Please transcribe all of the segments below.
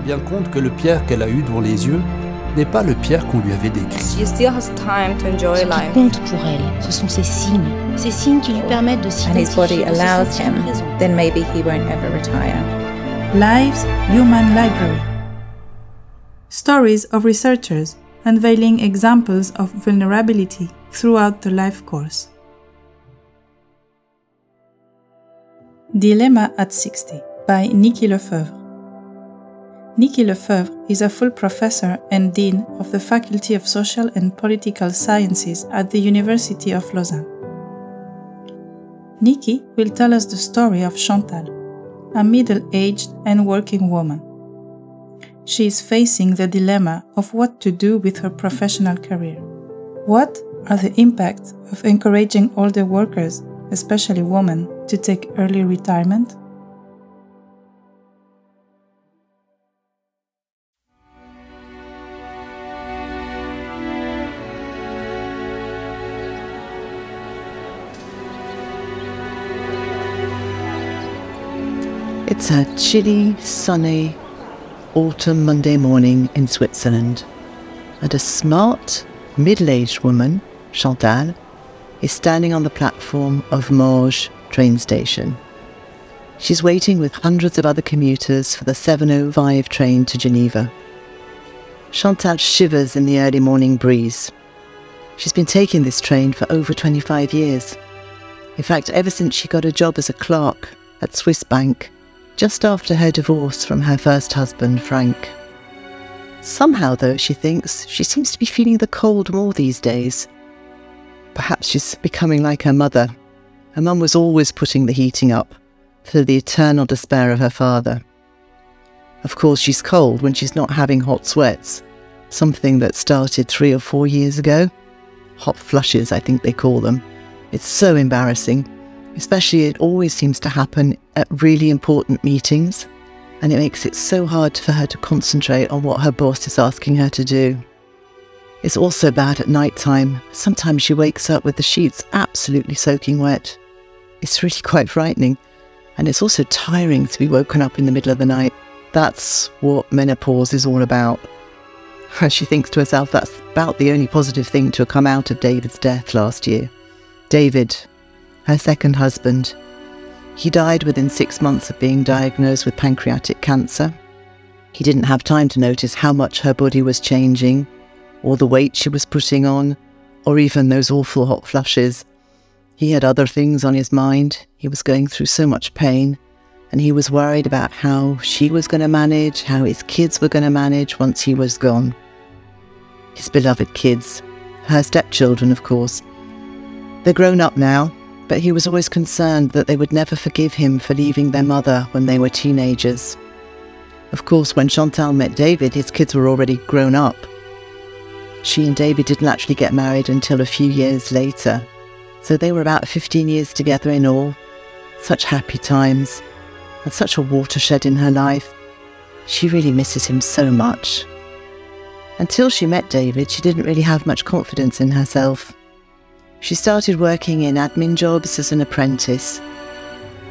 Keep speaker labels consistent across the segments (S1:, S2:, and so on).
S1: rend bien compte que le Pierre qu'elle a eu devant les yeux n'est pas le Pierre qu'on lui avait décrit.
S2: She still has time to enjoy
S3: Ce qui
S2: life.
S3: compte pour elle, ce sont ces signes, ces signes qui lui permettent de
S4: and his body
S3: s'identifier, de se
S4: allows
S3: sentir
S4: him,
S3: présent.
S4: then maybe he won't ever retire.
S5: Lives Human Library. Stories of researchers unveiling examples of vulnerability throughout the life course. Dilemma at 60 by Nikki Lefebvre. Nicky Le Feuvre is a full professor and dean of the Faculty of Social and Political Sciences at the University of Lausanne. Nicky will tell us the story of Chantal, a middle aged and working woman. She is facing the dilemma of what to do with her professional career. What are the impacts of encouraging older workers, especially women, to take early retirement?
S6: It's a chilly, sunny autumn Monday morning in Switzerland, and a smart, middle aged woman, Chantal, is standing on the platform of Morges train station. She's waiting with hundreds of other commuters for the 7.05 train to Geneva. Chantal shivers in the early morning breeze. She's been taking this train for over 25 years. In fact, ever since she got a job as a clerk at Swiss Bank just after her divorce from her first husband, Frank. Somehow, though, she thinks, she seems to be feeling the cold more these days. Perhaps she's becoming like her mother. Her mum was always putting the heating up, to the eternal despair of her father. Of course, she's cold when she's not having hot sweats, something that started three or four years ago. Hot flushes, I think they call them. It's so embarrassing. Especially, it always seems to happen at really important meetings, and it makes it so hard for her to concentrate on what her boss is asking her to do. It's also bad at night time. Sometimes she wakes up with the sheets absolutely soaking wet. It's really quite frightening, and it's also tiring to be woken up in the middle of the night. That's what menopause is all about. As She thinks to herself that's about the only positive thing to have come out of David's death last year. David, her second husband. He died within six months of being diagnosed with pancreatic cancer. He didn't have time to notice how much her body was changing, or the weight she was putting on, or even those awful hot flushes. He had other things on his mind. He was going through so much pain, and he was worried about how she was going to manage, how his kids were going to manage once he was gone. His beloved kids, her stepchildren, of course. They're grown up now, but he was always concerned that they would never forgive him for leaving their mother when they were teenagers. Of course, when Chantal met David, his kids were already grown up. She and David didn't actually get married until a few years later, so they were about 15 years together in all. Such happy times, and such a watershed in her life. She really misses him so much. Until she met David, she didn't really have much confidence in herself. She started working in admin jobs as an apprentice.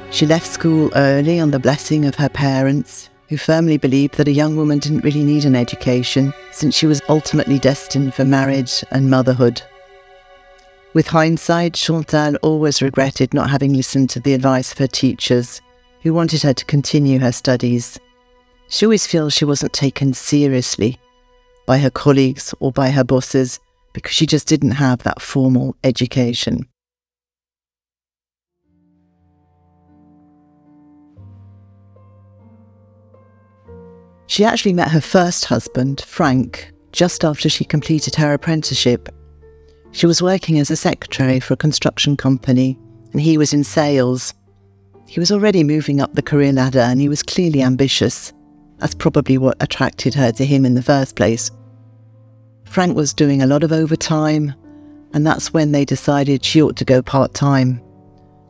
S6: She left school early on the blessing of her parents, who firmly believed that a young woman didn't really need an education since she was ultimately destined for marriage and motherhood. With hindsight, Chantal always regretted not having listened to the advice of her teachers, who wanted her to continue her studies. She always feels she wasn't taken seriously by her colleagues or by her bosses because she just didn't have that formal education. She actually met her first husband, Frank, just after she completed her apprenticeship. She was working as a secretary for a construction company, and he was in sales. He was already moving up the career ladder and he was clearly ambitious. That's probably what attracted her to him in the first place. Frank was doing a lot of overtime, and that's when they decided she ought to go part time.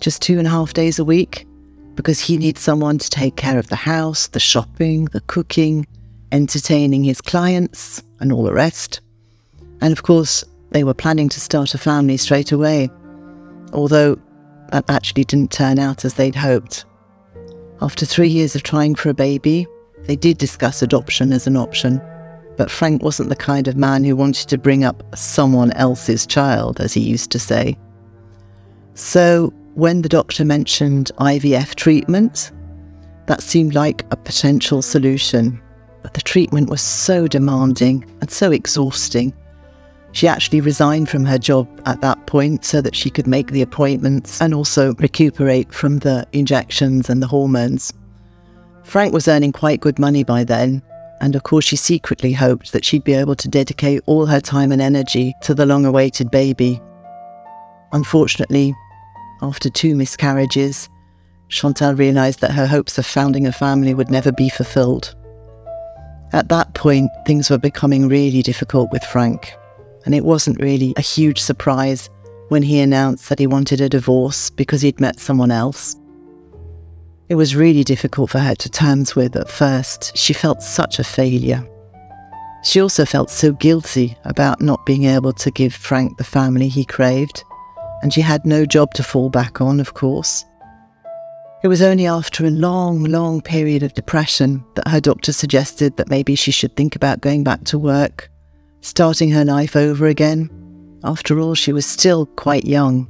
S6: Just two and a half days a week, because he needs someone to take care of the house, the shopping, the cooking, entertaining his clients, and all the rest. And of course, they were planning to start a family straight away, although that actually didn't turn out as they'd hoped. After three years of trying for a baby, They did discuss adoption as an option, but Frank wasn't the kind of man who wanted to bring up someone else's child, as he used to say. So, when the doctor mentioned IVF treatment, that seemed like a potential solution. But the treatment was so demanding and so exhausting. She actually resigned from her job at that point so that she could make the appointments and also recuperate from the injections and the hormones. Frank was earning quite good money by then, and of course, she secretly hoped that she'd be able to dedicate all her time and energy to the long awaited baby. Unfortunately, after two miscarriages, Chantal realised that her hopes of founding a family would never be fulfilled. At that point, things were becoming really difficult with Frank, and it wasn't really a huge surprise when he announced that he wanted a divorce because he'd met someone else. It was really difficult for her to terms with at first. She felt such a failure. She also felt so guilty about not being able to give Frank the family he craved, and she had no job to fall back on, of course. It was only after a long, long period of depression that her doctor suggested that maybe she should think about going back to work, starting her life over again. After all, she was still quite young.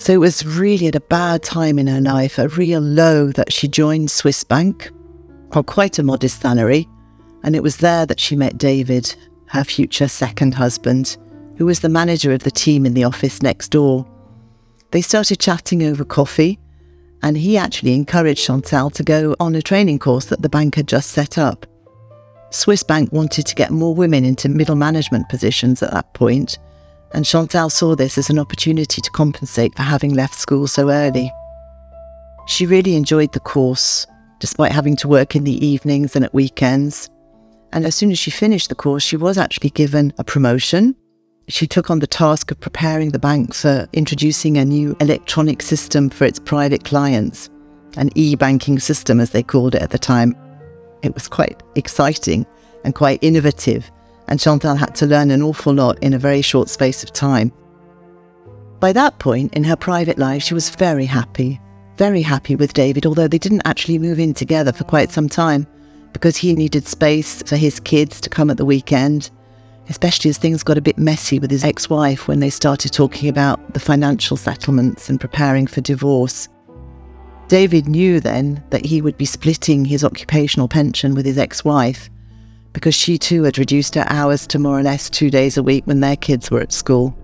S6: So it was really at a bad time in her life, a real low, that she joined Swiss Bank on quite a modest salary. And it was there that she met David, her future second husband, who was the manager of the team in the office next door. They started chatting over coffee and he actually encouraged Chantal to go on a training course that the bank had just set up. Swiss Bank wanted to get more women into middle management positions at that point, and Chantal saw this as an opportunity to compensate for having left school so early. She really enjoyed the course, despite having to work in the evenings and at weekends. And as soon as she finished the course, she was actually given a promotion she took on the task of preparing the bank for introducing a new electronic system for its private clients, an e banking system as they called it at the time. It was quite exciting and quite innovative, and Chantal had to learn an awful lot in a very short space of time. By that point in her private life, she was very happy, very happy with David, although they didn't actually move in together for quite some time because he needed space for his kids to come at the weekend especially as things got a bit messy with his ex wife when they started talking about the financial settlements and preparing for divorce. David knew then that he would be splitting his occupational pension with his ex wife because she too had reduced her hours to more or less two days a week when their kids were at school.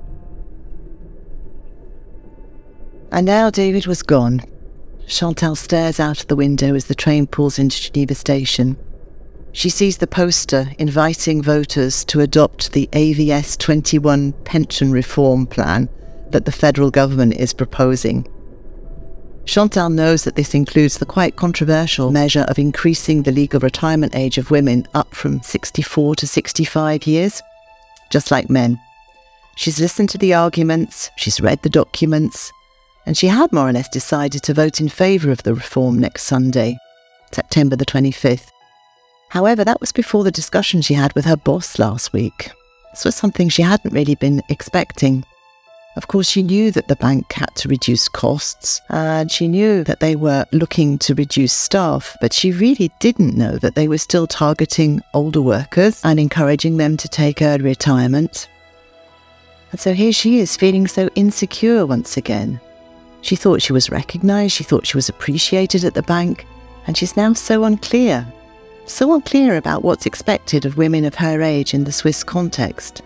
S6: And now David was gone. Chantal stares out of the window as the train pulls into Geneva station. She sees the poster inviting voters to adopt the AVS 21 pension reform plan that the federal government is proposing. Chantal knows that this includes the quite controversial measure of increasing the legal retirement age of women up from 64 to 65 years, just like men. She's listened to the arguments, she's read the documents, and she had more or less decided to vote in favour of the reform next Sunday, September the 25th. However, that was before the discussion she had with her boss last week. This was something she hadn't really been expecting. Of course, she knew that the bank had to reduce costs, and she knew that they were looking to reduce staff, but she really didn't know that they were still targeting older workers and encouraging them to take early retirement. And so here she is feeling so insecure once again. She thought she was recognised, she thought she was appreciated at the bank, and she's now so unclear so unclear about what's expected of women of her age in the Swiss context.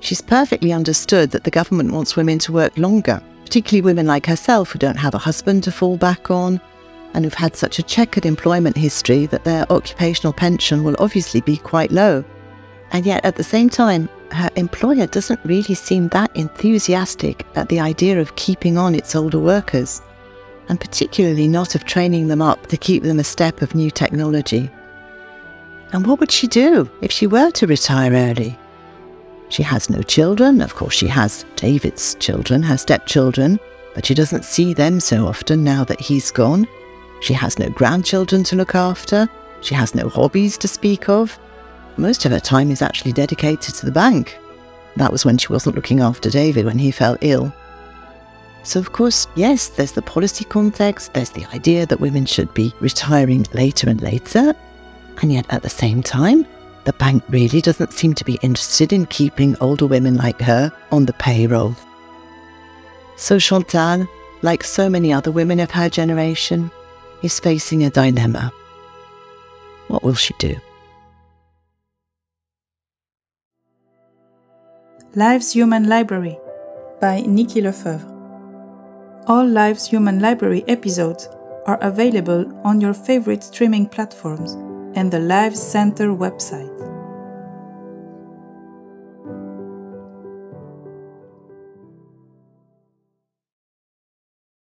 S6: She's perfectly understood that the government wants women to work longer, particularly women like herself who don't have a husband to fall back on and who've had such a checkered employment history that their occupational pension will obviously be quite low. And yet, at the same time, her employer doesn't really seem that enthusiastic at the idea of keeping on its older workers, and particularly not of training them up to keep them a step of new technology. And what would she do if she were to retire early? She has no children. Of course, she has David's children, her stepchildren, but she doesn't see them so often now that he's gone. She has no grandchildren to look after. She has no hobbies to speak of. Most of her time is actually dedicated to the bank. That was when she wasn't looking after David when he fell ill. So, of course, yes, there's the policy context, there's the idea that women should be retiring later and later. And yet, at the same time, the bank really doesn't seem to be interested in keeping older women like her on the payroll. So, Chantal, like so many other women of her generation, is facing a dilemma. What will she do?
S5: Lives Human Library by Nicky Le Feuvre. All Lives Human Library episodes are available on your favorite streaming platforms and the Live Center website.